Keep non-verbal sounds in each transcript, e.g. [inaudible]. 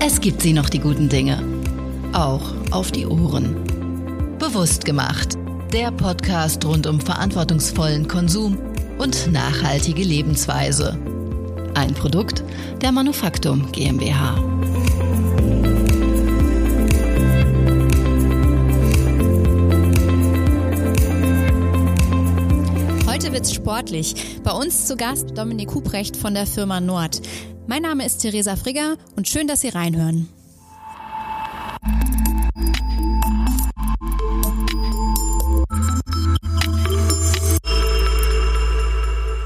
Es gibt sie noch, die guten Dinge. Auch auf die Ohren. Bewusst gemacht. Der Podcast rund um verantwortungsvollen Konsum und nachhaltige Lebensweise. Ein Produkt der Manufaktum GmbH. Heute wird's sportlich. Bei uns zu Gast Dominik Huprecht von der Firma Nord. Mein Name ist Theresa Frigger und schön, dass Sie reinhören.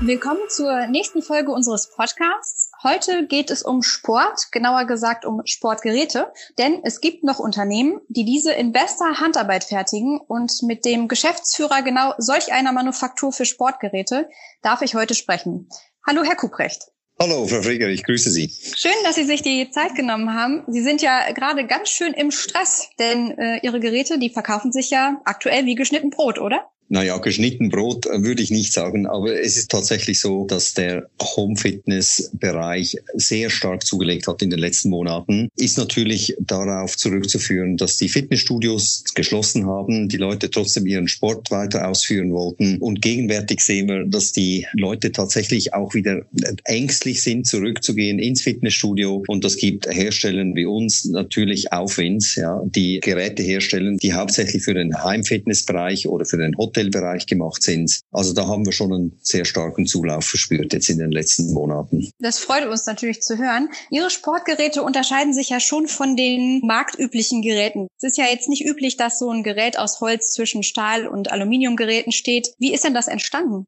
Willkommen zur nächsten Folge unseres Podcasts. Heute geht es um Sport, genauer gesagt um Sportgeräte, denn es gibt noch Unternehmen, die diese in bester Handarbeit fertigen und mit dem Geschäftsführer genau solch einer Manufaktur für Sportgeräte darf ich heute sprechen. Hallo, Herr Kuprecht. Hallo, Frau Frieger, ich grüße Sie. Schön, dass Sie sich die Zeit genommen haben. Sie sind ja gerade ganz schön im Stress, denn äh, Ihre Geräte, die verkaufen sich ja aktuell wie geschnitten Brot, oder? Naja, geschnitten Brot äh, würde ich nicht sagen, aber es ist tatsächlich so, dass der Home-Fitness-Bereich sehr stark zugelegt hat in den letzten Monaten. Ist natürlich darauf zurückzuführen, dass die Fitnessstudios geschlossen haben, die Leute trotzdem ihren Sport weiter ausführen wollten. Und gegenwärtig sehen wir, dass die Leute tatsächlich auch wieder ängstlich sind, zurückzugehen ins Fitnessstudio. Und das gibt Herstellern wie uns natürlich Aufwind, ja, die Geräte herstellen, die hauptsächlich für den Heimfitnessbereich oder für den Hotel Hotelbereich gemacht sind. Also da haben wir schon einen sehr starken Zulauf verspürt jetzt in den letzten Monaten. Das freut uns natürlich zu hören. Ihre Sportgeräte unterscheiden sich ja schon von den marktüblichen Geräten. Es ist ja jetzt nicht üblich, dass so ein Gerät aus Holz zwischen Stahl- und Aluminiumgeräten steht. Wie ist denn das entstanden?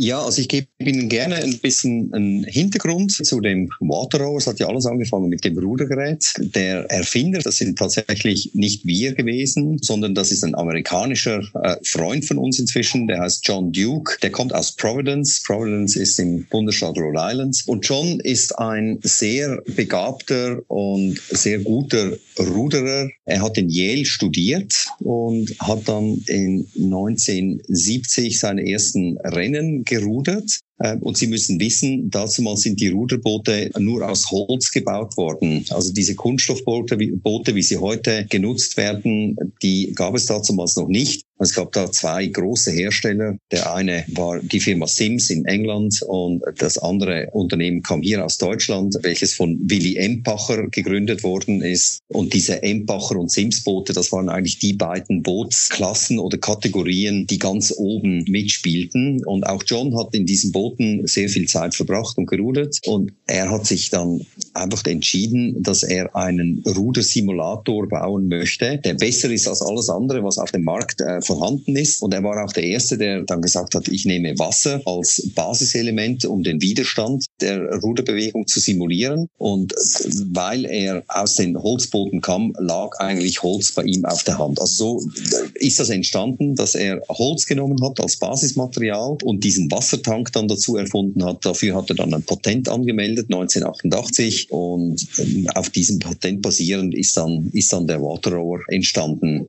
Ja, also ich gebe Ihnen gerne ein bisschen einen Hintergrund zu dem Waterrower. Es hat ja alles angefangen mit dem Rudergerät. Der Erfinder, das sind tatsächlich nicht wir gewesen, sondern das ist ein amerikanischer äh, Freund von uns inzwischen, der heißt John Duke. Der kommt aus Providence. Providence ist im Bundesstaat Rhode Island. Und John ist ein sehr begabter und sehr guter Ruderer. Er hat in Yale studiert und hat dann in 1970 seine ersten Rennen gerudert. Ähm, und Sie müssen wissen, dazu mal sind die Ruderboote nur aus Holz gebaut worden. Also diese Kunststoffboote, Boote, wie sie heute genutzt werden, die gab es damals noch nicht. Es gab da zwei große Hersteller. Der eine war die Firma Sims in England und das andere Unternehmen kam hier aus Deutschland, welches von Willy Empacher gegründet worden ist. Und diese Empacher und Sims Boote, das waren eigentlich die beiden Bootsklassen oder Kategorien, die ganz oben mitspielten. Und auch John hat in diesen Booten sehr viel Zeit verbracht und gerudert. Und er hat sich dann einfach entschieden, dass er einen Rudersimulator bauen möchte, der besser ist als alles andere, was auf dem Markt äh, vorhanden ist. Und er war auch der Erste, der dann gesagt hat, ich nehme Wasser als Basiselement, um den Widerstand der Ruderbewegung zu simulieren. Und weil er aus den Holzbooten kam, lag eigentlich Holz bei ihm auf der Hand. Also so ist das entstanden, dass er Holz genommen hat als Basismaterial und diesen Wassertank dann dazu erfunden hat. Dafür hat er dann ein Patent angemeldet, 1988. Und auf diesem Patent basierend ist dann, ist dann der Water Rower entstanden.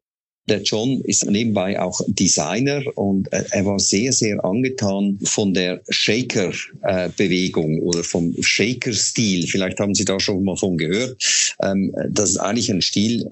Der John ist nebenbei auch Designer und äh, er war sehr, sehr angetan von der Shaker-Bewegung oder vom Shaker-Stil. Vielleicht haben Sie da schon mal von gehört. Ähm, das ist eigentlich ein Stil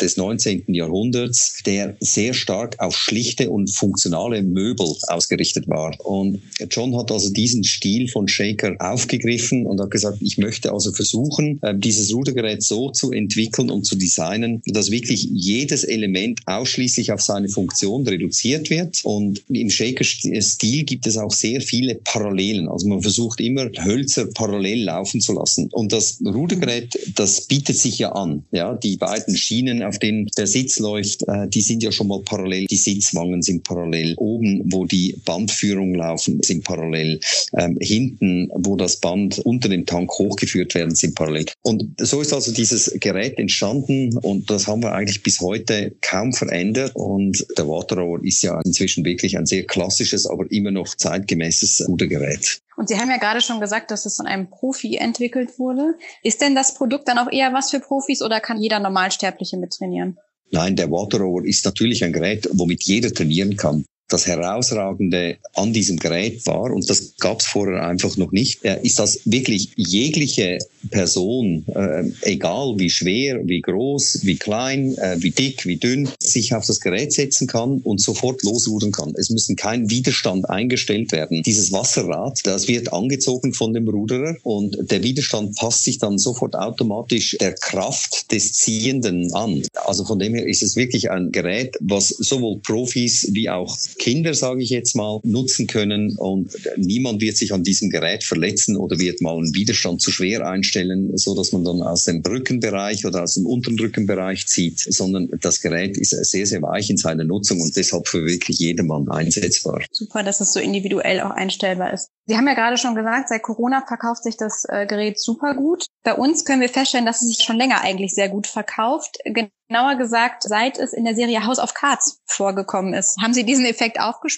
des 19. Jahrhunderts, der sehr stark auf schlichte und funktionale Möbel ausgerichtet war. Und John hat also diesen Stil von Shaker aufgegriffen und hat gesagt, ich möchte also versuchen, äh, dieses Rudergerät so zu entwickeln und zu designen, dass wirklich jedes Element ausschließlich auf seine Funktion reduziert wird. Und im Shaker-Stil gibt es auch sehr viele Parallelen. Also man versucht immer Hölzer parallel laufen zu lassen. Und das Rudergerät, das bietet sich ja an. Ja, die beiden Schienen, auf denen der Sitz läuft, äh, die sind ja schon mal parallel. Die Sitzwangen sind parallel. Oben, wo die Bandführung laufen, sind parallel. Ähm, hinten, wo das Band unter dem Tank hochgeführt werden, sind parallel. Und so ist also dieses Gerät entstanden und das haben wir eigentlich bis heute kaum verändert und der Waterrower ist ja inzwischen wirklich ein sehr klassisches, aber immer noch zeitgemäßes Rudergerät. Und Sie haben ja gerade schon gesagt, dass es von einem Profi entwickelt wurde. Ist denn das Produkt dann auch eher was für Profis oder kann jeder Normalsterbliche mittrainieren? Nein, der Waterrower ist natürlich ein Gerät, womit jeder trainieren kann. Das Herausragende an diesem Gerät war, und das gab es vorher einfach noch nicht, ist, dass wirklich jegliche Person, äh, egal wie schwer, wie groß, wie klein, äh, wie dick, wie dünn, sich auf das Gerät setzen kann und sofort losrudern kann. Es müssen kein Widerstand eingestellt werden. Dieses Wasserrad, das wird angezogen von dem Ruderer und der Widerstand passt sich dann sofort automatisch der Kraft des Ziehenden an. Also von dem her ist es wirklich ein Gerät, was sowohl Profis wie auch Kinder, sage ich jetzt mal, nutzen können und niemand wird sich an diesem Gerät verletzen oder wird mal einen Widerstand zu schwer einstellen, so dass man dann aus dem Rückenbereich oder aus dem unteren Rückenbereich zieht, sondern das Gerät ist sehr, sehr weich in seiner Nutzung und deshalb für wirklich jedermann einsetzbar. Super, dass es so individuell auch einstellbar ist. Sie haben ja gerade schon gesagt, seit Corona verkauft sich das äh, Gerät super gut. Bei uns können wir feststellen, dass es sich schon länger eigentlich sehr gut verkauft. Genauer gesagt, seit es in der Serie House of Cards vorgekommen ist. Haben Sie diesen Effekt auch? [laughs]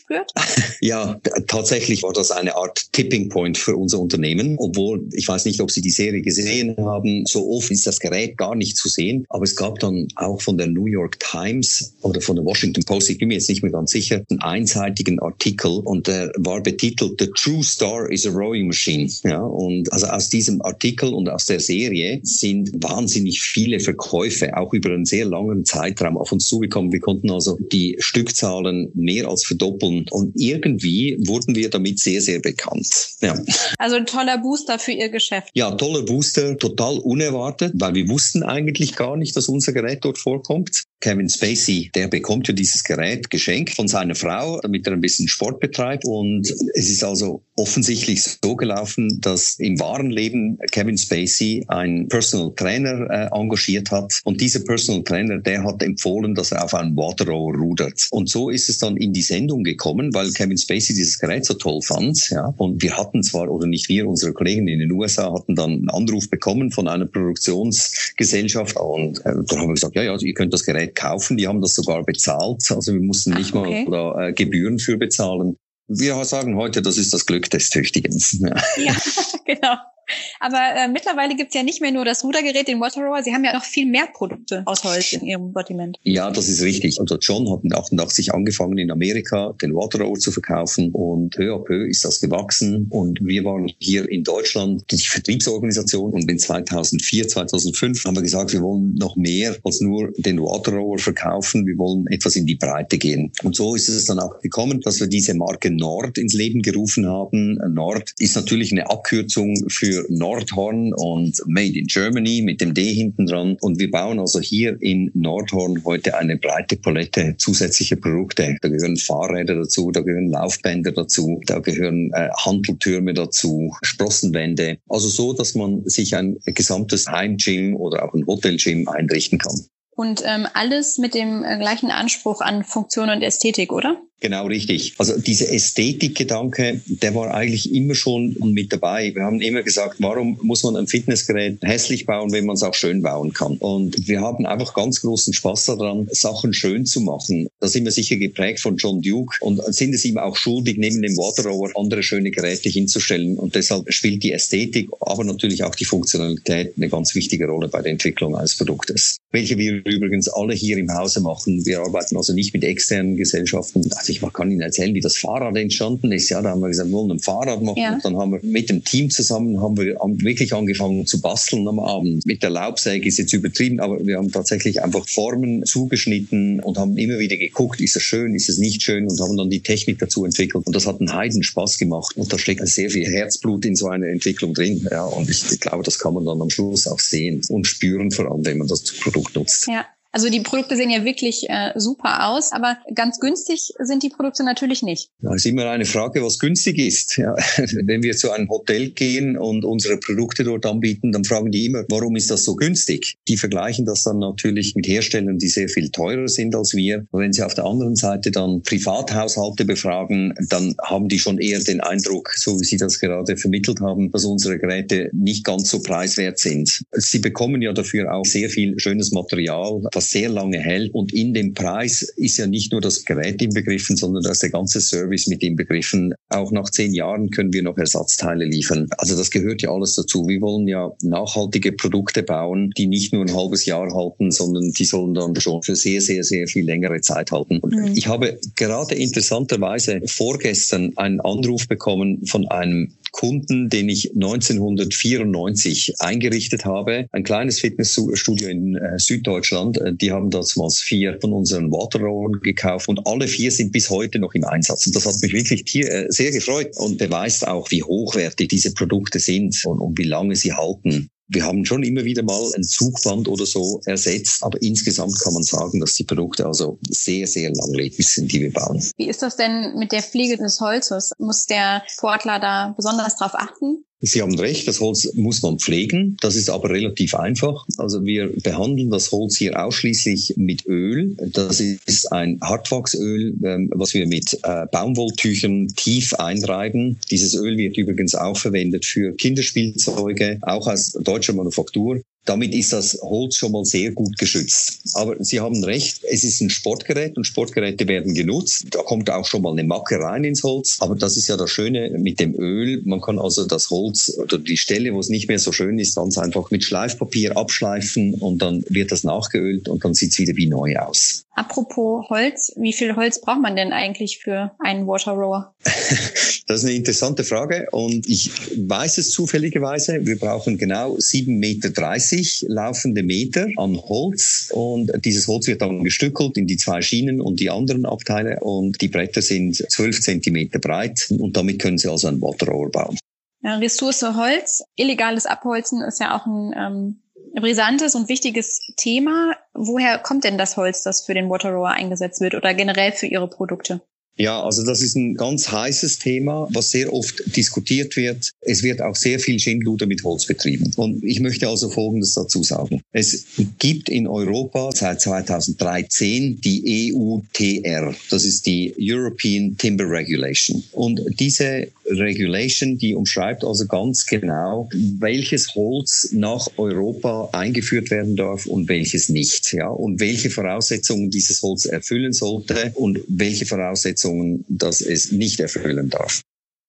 Ja, tatsächlich war das eine Art Tipping Point für unser Unternehmen. Obwohl, ich weiß nicht, ob Sie die Serie gesehen haben, so oft ist das Gerät gar nicht zu sehen. Aber es gab dann auch von der New York Times oder von der Washington Post, ich bin mir jetzt nicht mehr ganz sicher, einen einseitigen Artikel und der war betitelt The True Star is a Rowing Machine. Ja, und also aus diesem Artikel und aus der Serie sind wahnsinnig viele Verkäufe, auch über einen sehr langen Zeitraum auf uns zugekommen. Wir konnten also die Stückzahlen mehr als verdoppeln und irgendwie wurden wir damit sehr, sehr bekannt. Ja. Also ein toller Booster für Ihr Geschäft. Ja, toller Booster, total unerwartet, weil wir wussten eigentlich gar nicht, dass unser Gerät dort vorkommt. Kevin Spacey, der bekommt ja dieses Gerät geschenkt von seiner Frau, damit er ein bisschen Sport betreibt. Und es ist also offensichtlich so gelaufen, dass im wahren Leben Kevin Spacey einen Personal Trainer äh, engagiert hat. Und dieser Personal Trainer, der hat empfohlen, dass er auf einen Waterrower rudert. Und so ist es dann in die Sendung gekommen, weil Kevin Spacey dieses Gerät so toll fand. Ja. Und wir hatten zwar, oder nicht wir, unsere Kollegen in den USA hatten dann einen Anruf bekommen von einer Produktionsgesellschaft. Und äh, dann haben wir gesagt, ja, ja, ihr könnt das Gerät kaufen. Die haben das sogar bezahlt. Also wir mussten nicht Ach, okay. mal da, äh, Gebühren für bezahlen. Wir sagen heute, das ist das Glück des Tüchtigen. [laughs] Ja, ja [laughs] genau. Aber äh, mittlerweile gibt's ja nicht mehr nur das Rudergerät, den Water Sie haben ja noch viel mehr Produkte aus Holz in Ihrem Sortiment. Ja, das ist richtig. Also John hat in 88 angefangen in Amerika den Water zu verkaufen und peu à peu ist das gewachsen und wir waren hier in Deutschland die Vertriebsorganisation und in 2004, 2005 haben wir gesagt, wir wollen noch mehr als nur den Water verkaufen. Wir wollen etwas in die Breite gehen. Und so ist es dann auch gekommen, dass wir diese Marke Nord ins Leben gerufen haben. Nord ist natürlich eine Abkürzung für Nordhorn und Made in Germany mit dem D hinten dran. Und wir bauen also hier in Nordhorn heute eine breite Palette zusätzlicher Produkte. Da gehören Fahrräder dazu, da gehören Laufbänder dazu, da gehören äh, Handeltürme dazu, Sprossenwände. Also so, dass man sich ein gesamtes Heimgym oder auch ein Hotelgym einrichten kann. Und ähm, alles mit dem äh, gleichen Anspruch an Funktion und Ästhetik, oder? Genau richtig. Also dieser Ästhetikgedanke, der war eigentlich immer schon mit dabei. Wir haben immer gesagt, warum muss man ein Fitnessgerät hässlich bauen, wenn man es auch schön bauen kann? Und wir haben einfach ganz großen Spaß daran, Sachen schön zu machen. Da sind wir sicher geprägt von John Duke und sind es ihm auch schuldig, neben dem Waterrower andere schöne Geräte hinzustellen. Und deshalb spielt die Ästhetik, aber natürlich auch die Funktionalität eine ganz wichtige Rolle bei der Entwicklung eines Produktes. Welche wir übrigens alle hier im Hause machen. Wir arbeiten also nicht mit externen Gesellschaften. Ich kann Ihnen erzählen, wie das Fahrrad entstanden ist. Ja, da haben wir gesagt, wir wollen ein Fahrrad machen. Ja. Und dann haben wir mit dem Team zusammen haben wir wirklich angefangen zu basteln am Abend. Mit der Laubsäge ist jetzt übertrieben, aber wir haben tatsächlich einfach Formen zugeschnitten und haben immer wieder geguckt, ist es schön, ist es nicht schön und haben dann die Technik dazu entwickelt. Und das hat einen heiden Spaß gemacht. Und da steckt sehr viel Herzblut in so einer Entwicklung drin. Ja, und ich, ich glaube, das kann man dann am Schluss auch sehen und spüren, vor allem, wenn man das Produkt nutzt. Ja. Also die Produkte sehen ja wirklich äh, super aus, aber ganz günstig sind die Produkte natürlich nicht. Ja, ist immer eine Frage, was günstig ist. Ja, [laughs] wenn wir zu einem Hotel gehen und unsere Produkte dort anbieten, dann fragen die immer, warum ist das so günstig? Die vergleichen das dann natürlich mit Herstellern, die sehr viel teurer sind als wir. wenn sie auf der anderen Seite dann Privathaushalte befragen, dann haben die schon eher den Eindruck, so wie Sie das gerade vermittelt haben, dass unsere Geräte nicht ganz so preiswert sind. Sie bekommen ja dafür auch sehr viel schönes Material das sehr lange hält. Und in dem Preis ist ja nicht nur das Gerät inbegriffen, sondern da ist der ganze Service mit inbegriffen. Auch nach zehn Jahren können wir noch Ersatzteile liefern. Also das gehört ja alles dazu. Wir wollen ja nachhaltige Produkte bauen, die nicht nur ein halbes Jahr halten, sondern die sollen dann schon für sehr, sehr, sehr viel längere Zeit halten. Und mhm. ich habe gerade interessanterweise vorgestern einen Anruf bekommen von einem Kunden, den ich 1994 eingerichtet habe. Ein kleines Fitnessstudio in äh, Süddeutschland. Äh, die haben damals vier von unseren Waterrohren gekauft und alle vier sind bis heute noch im Einsatz. Und das hat mich wirklich hier, äh, sehr gefreut und beweist auch, wie hochwertig diese Produkte sind und, und wie lange sie halten. Wir haben schon immer wieder mal ein Zugband oder so ersetzt, aber insgesamt kann man sagen, dass die Produkte also sehr, sehr langlebig sind, die wir bauen. Wie ist das denn mit der Pflege des Holzes? Muss der Sportler da besonders drauf achten? Sie haben recht, das Holz muss man pflegen. Das ist aber relativ einfach. Also wir behandeln das Holz hier ausschließlich mit Öl. Das ist ein Hartwachsöl, ähm, was wir mit äh, Baumwolltüchern tief einreiben. Dieses Öl wird übrigens auch verwendet für Kinderspielzeuge, auch aus deutscher Manufaktur. Damit ist das Holz schon mal sehr gut geschützt. Aber Sie haben recht, es ist ein Sportgerät und Sportgeräte werden genutzt. Da kommt auch schon mal eine Macke rein ins Holz. Aber das ist ja das Schöne mit dem Öl. Man kann also das Holz oder die Stelle, wo es nicht mehr so schön ist, ganz einfach mit Schleifpapier abschleifen und dann wird das nachgeölt und dann sieht es wieder wie neu aus. Apropos Holz, wie viel Holz braucht man denn eigentlich für einen Water Rower? [laughs] das ist eine interessante Frage und ich weiß es zufälligerweise. Wir brauchen genau 7,30 Meter laufende Meter an Holz und dieses Holz wird dann gestückelt in die zwei Schienen und die anderen Abteile und die Bretter sind 12 Zentimeter breit und damit können Sie also ein Waterrohr bauen. Ja, Ressource Holz, illegales Abholzen ist ja auch ein ähm, brisantes und wichtiges Thema. Woher kommt denn das Holz, das für den Waterrower eingesetzt wird oder generell für Ihre Produkte? Ja, also das ist ein ganz heißes Thema, was sehr oft diskutiert wird. Es wird auch sehr viel Schindluder mit Holz betrieben. Und ich möchte also Folgendes dazu sagen. Es gibt in Europa seit 2013 die EUTR. Das ist die European Timber Regulation. Und diese Regulation, die umschreibt also ganz genau, welches Holz nach Europa eingeführt werden darf und welches nicht. Ja, und welche Voraussetzungen dieses Holz erfüllen sollte und welche Voraussetzungen dass es nicht erfüllen darf.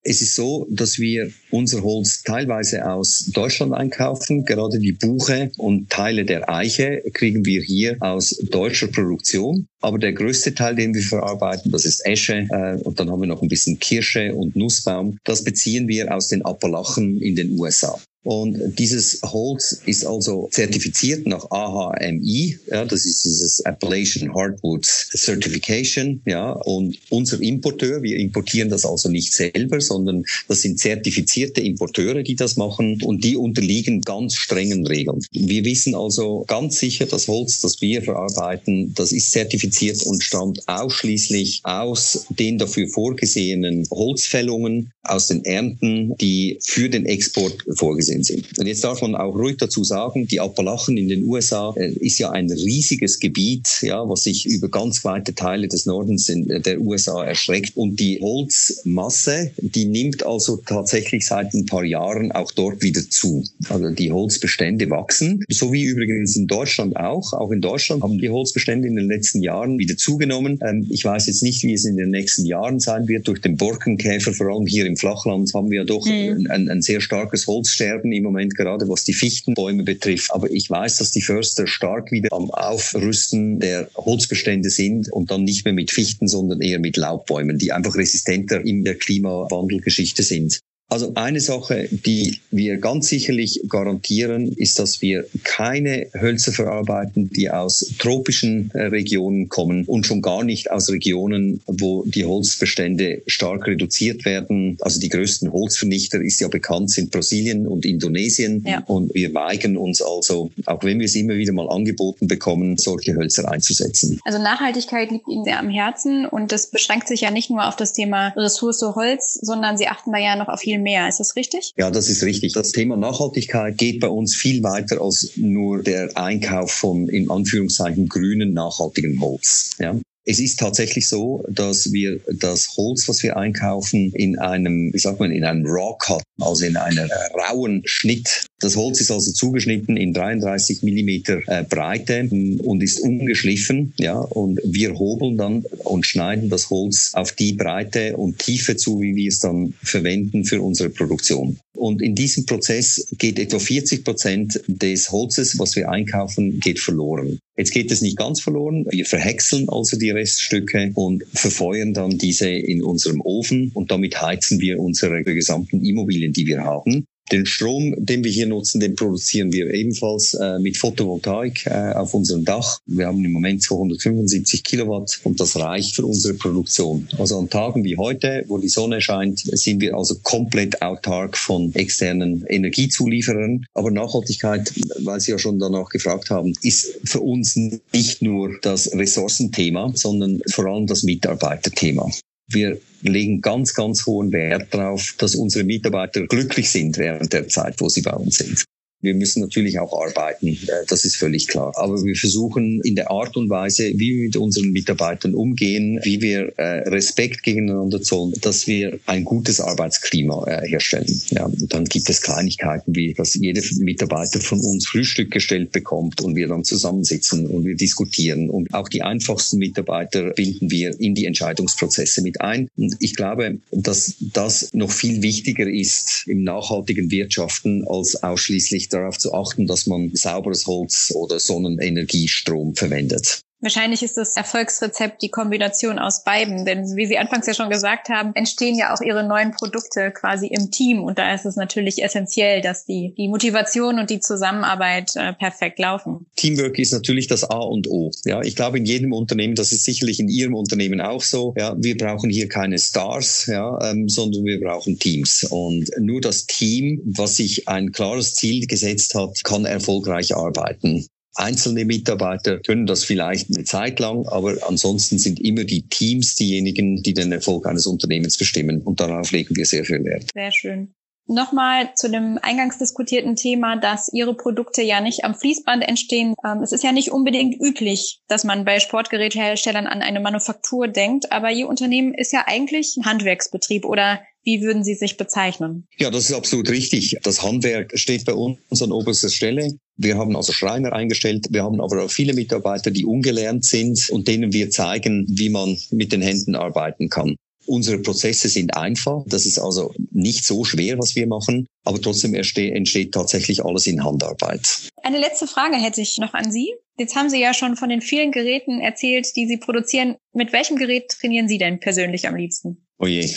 Es ist so, dass wir unser Holz teilweise aus Deutschland einkaufen. Gerade die Buche und Teile der Eiche kriegen wir hier aus deutscher Produktion. Aber der größte Teil, den wir verarbeiten, das ist Esche äh, und dann haben wir noch ein bisschen Kirsche und Nussbaum. Das beziehen wir aus den Appalachen in den USA. Und dieses Holz ist also zertifiziert nach AHMI, ja, das ist dieses Appalachian Hardwood Certification, ja, und unser Importeur, wir importieren das also nicht selber, sondern das sind zertifizierte Importeure, die das machen. Und die unterliegen ganz strengen Regeln. Wir wissen also ganz sicher, das Holz, das wir verarbeiten, das ist zertifiziert und stammt ausschließlich aus den dafür vorgesehenen Holzfällungen, aus den Ernten, die für den Export vorgesehen vorgesehen sind. Und jetzt darf man auch ruhig dazu sagen, die Appalachen in den USA äh, ist ja ein riesiges Gebiet, ja, was sich über ganz weite Teile des Nordens in, äh, der USA erstreckt. Und die Holzmasse, die nimmt also tatsächlich seit ein paar Jahren auch dort wieder zu. Also die Holzbestände wachsen, so wie übrigens in Deutschland auch. Auch in Deutschland haben die Holzbestände in den letzten Jahren wieder zugenommen. Ähm, ich weiß jetzt nicht, wie es in den nächsten Jahren sein wird. Durch den Borkenkäfer, vor allem hier im Flachland, haben wir doch mhm. ein, ein sehr starkes Holzsterben Sterben im Moment gerade, was die Fichtenbäume betrifft. Aber ich weiß, dass die Förster stark wieder am Aufrüsten der Holzbestände sind und dann nicht mehr mit Fichten, sondern eher mit Laubbäumen, die einfach resistenter in der Klimawandelgeschichte sind. Also eine Sache, die wir ganz sicherlich garantieren, ist, dass wir keine Hölzer verarbeiten, die aus tropischen äh, Regionen kommen und schon gar nicht aus Regionen, wo die Holzbestände stark reduziert werden. Also die größten Holzvernichter ist ja bekannt, sind Brasilien und Indonesien. Ja. Und wir weigern uns also, auch wenn wir es immer wieder mal angeboten bekommen, solche Hölzer einzusetzen. Also Nachhaltigkeit liegt Ihnen sehr am Herzen und das beschränkt sich ja nicht nur auf das Thema Ressource Holz, sondern Sie achten da ja noch auf viel mehr. Ist das richtig? Ja, das ist richtig. Das Thema Nachhaltigkeit geht bei uns viel weiter als nur der Einkauf von in Anführungszeichen grünen nachhaltigen Holz. Ja. Es ist tatsächlich so, dass wir das Holz, was wir einkaufen, in einem, wie sagt man, in einem Raw Cut, also in einer rauen Schnitt Das Holz ist also zugeschnitten in 33 Millimeter äh, Breite und ist ungeschliffen. Ja, und wir hobeln dann und schneiden das Holz auf die Breite und Tiefe zu, wie wir es dann verwenden für unsere Produktion. Und in diesem Prozess geht etwa 40 Prozent des Holzes, was wir einkaufen, geht verloren. Jetzt geht es nicht ganz verloren. Wir verhäckseln also die Reststücke und verfeuern dann diese in unserem Ofen und damit heizen wir unsere gesamten Immobilien, die wir haben. Den Strom, den wir hier nutzen, den produzieren wir ebenfalls äh, mit Photovoltaik äh, auf unserem Dach. Wir haben im Moment 275 Kilowatt und das reicht für unsere Produktion. Also an Tagen wie heute, wo die Sonne scheint, sind wir also komplett autark von externen Energiezulieferern. Aber Nachhaltigkeit, weil Sie ja schon danach gefragt haben, ist für uns nicht nur das Ressourcenthema, sondern vor allem das Mitarbeiterthema. Wir legen ganz, ganz hohen Wert darauf, dass unsere Mitarbeiter glücklich sind während der Zeit, wo sie bei uns sind. Wir müssen natürlich auch arbeiten, äh, das ist völlig klar. Aber wir versuchen in der Art und Weise, wie wir mit unseren Mitarbeitern umgehen, wie wir äh, Respekt gegeneinander zollen, dass wir ein gutes Arbeitsklima äh, herstellen. Ja, dann gibt es Kleinigkeiten, wie dass jeder Mitarbeiter von uns Frühstück gestellt bekommt und wir dann zusammensitzen und wir diskutieren. Und auch die einfachsten Mitarbeiter binden wir in die Entscheidungsprozesse mit ein. Und ich glaube, dass das noch viel wichtiger ist im nachhaltigen Wirtschaften als ausschließlich darauf zu achten, dass man sauberes Holz oder Sonnenenergiestrom verwendet. Wahrscheinlich ist das Erfolgsrezept die Kombination aus beiden, denn wie Sie anfangs ja schon gesagt haben, entstehen ja auch Ihre neuen Produkte quasi im Team und da ist es natürlich essentiell, dass die, die Motivation und die Zusammenarbeit äh, perfekt laufen. Teamwork ist natürlich das A und O. Ja, ich glaube in jedem Unternehmen, das ist sicherlich in Ihrem Unternehmen auch so. Ja, wir brauchen hier keine Stars, ja, ähm, sondern wir brauchen Teams und nur das Team, was sich ein klares Ziel gesetzt hat, kann erfolgreich arbeiten. Einzelne Mitarbeiter können das vielleicht eine Zeit lang, aber ansonsten sind immer die Teams diejenigen, die den Erfolg eines Unternehmens bestimmen. Und darauf legen wir sehr viel Wert. Sehr schön. Nochmal zu dem eingangs diskutierten Thema, dass Ihre Produkte ja nicht am Fließband entstehen. Ähm, es ist ja nicht unbedingt üblich, dass man bei Sportgeräteherstellern an eine Manufaktur denkt, aber Ihr Unternehmen ist ja eigentlich ein Handwerksbetrieb oder wie würden Sie sich bezeichnen? Ja, das ist absolut richtig. Das Handwerk steht bei uns an oberster Stelle. Wir haben also Schreiner eingestellt. Wir haben aber auch viele Mitarbeiter, die ungelernt sind und denen wir zeigen, wie man mit den Händen arbeiten kann. Unsere Prozesse sind einfach. Das ist also nicht so schwer, was wir machen. Aber trotzdem entsteht tatsächlich alles in Handarbeit. Eine letzte Frage hätte ich noch an Sie. Jetzt haben Sie ja schon von den vielen Geräten erzählt, die Sie produzieren. Mit welchem Gerät trainieren Sie denn persönlich am liebsten? Oh je.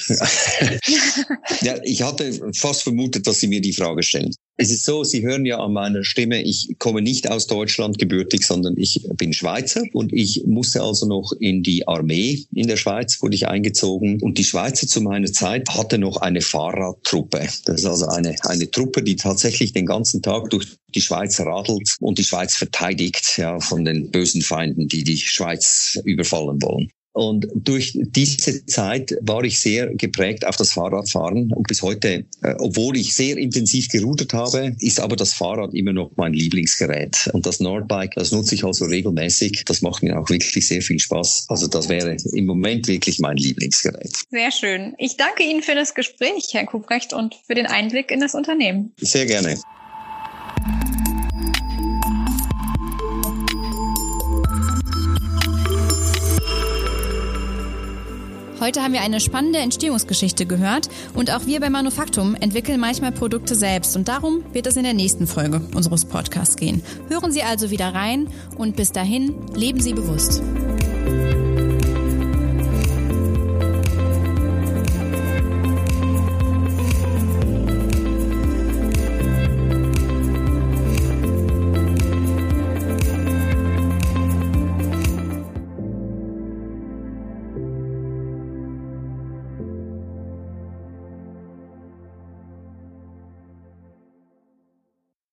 ja, ich hatte fast vermutet, dass Sie mir die Frage stellen. Es ist so, Sie hören ja an meiner Stimme, ich komme nicht aus Deutschland gebürtig, sondern ich bin Schweizer und ich musste also noch in die Armee in der Schweiz, wurde ich eingezogen und die Schweizer zu meiner Zeit hatte noch eine Fahrradtruppe. Das ist also eine, eine Truppe, die tatsächlich den ganzen Tag durch die Schweiz radelt und die Schweiz verteidigt ja, von den bösen Feinden, die die Schweiz überfallen wollen. Und durch diese Zeit war ich sehr geprägt auf das Fahrradfahren. Und bis heute, äh, obwohl ich sehr intensiv gerudert habe, ist aber das Fahrrad immer noch mein Lieblingsgerät. Und das Nordbike, das nutze ich also regelmäßig. Das macht mir auch wirklich sehr viel Spaß. Also das wäre im Moment wirklich mein Lieblingsgerät. Sehr schön. Ich danke Ihnen für das Gespräch, Herr Kubrecht, und für den Einblick in das Unternehmen. Sehr gerne. Heute haben wir eine spannende Entstehungsgeschichte gehört und auch wir bei Manufaktum entwickeln manchmal Produkte selbst und darum wird es in der nächsten Folge unseres Podcasts gehen. Hören Sie also wieder rein und bis dahin leben Sie bewusst.